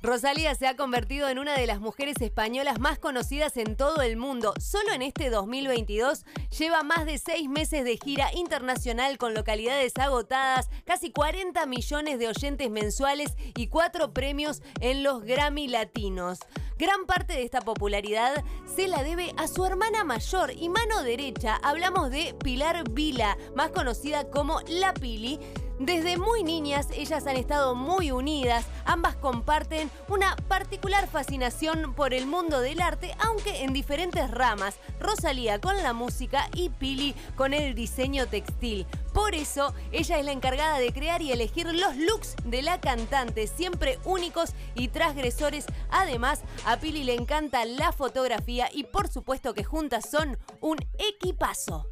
Rosalía se ha convertido en una de las mujeres españolas más conocidas en todo el mundo. Solo en este 2022 lleva más de seis meses de gira internacional con localidades agotadas, casi 40 millones de oyentes mensuales y cuatro premios en los Grammy Latinos. Gran parte de esta popularidad se la debe a su hermana mayor y mano derecha. Hablamos de Pilar Vila, más conocida como La Pili desde muy niñas ellas han estado muy unidas, ambas comparten una particular fascinación por el mundo del arte, aunque en diferentes ramas, Rosalía con la música y Pili con el diseño textil. Por eso, ella es la encargada de crear y elegir los looks de la cantante, siempre únicos y transgresores. Además, a Pili le encanta la fotografía y por supuesto que juntas son un equipazo.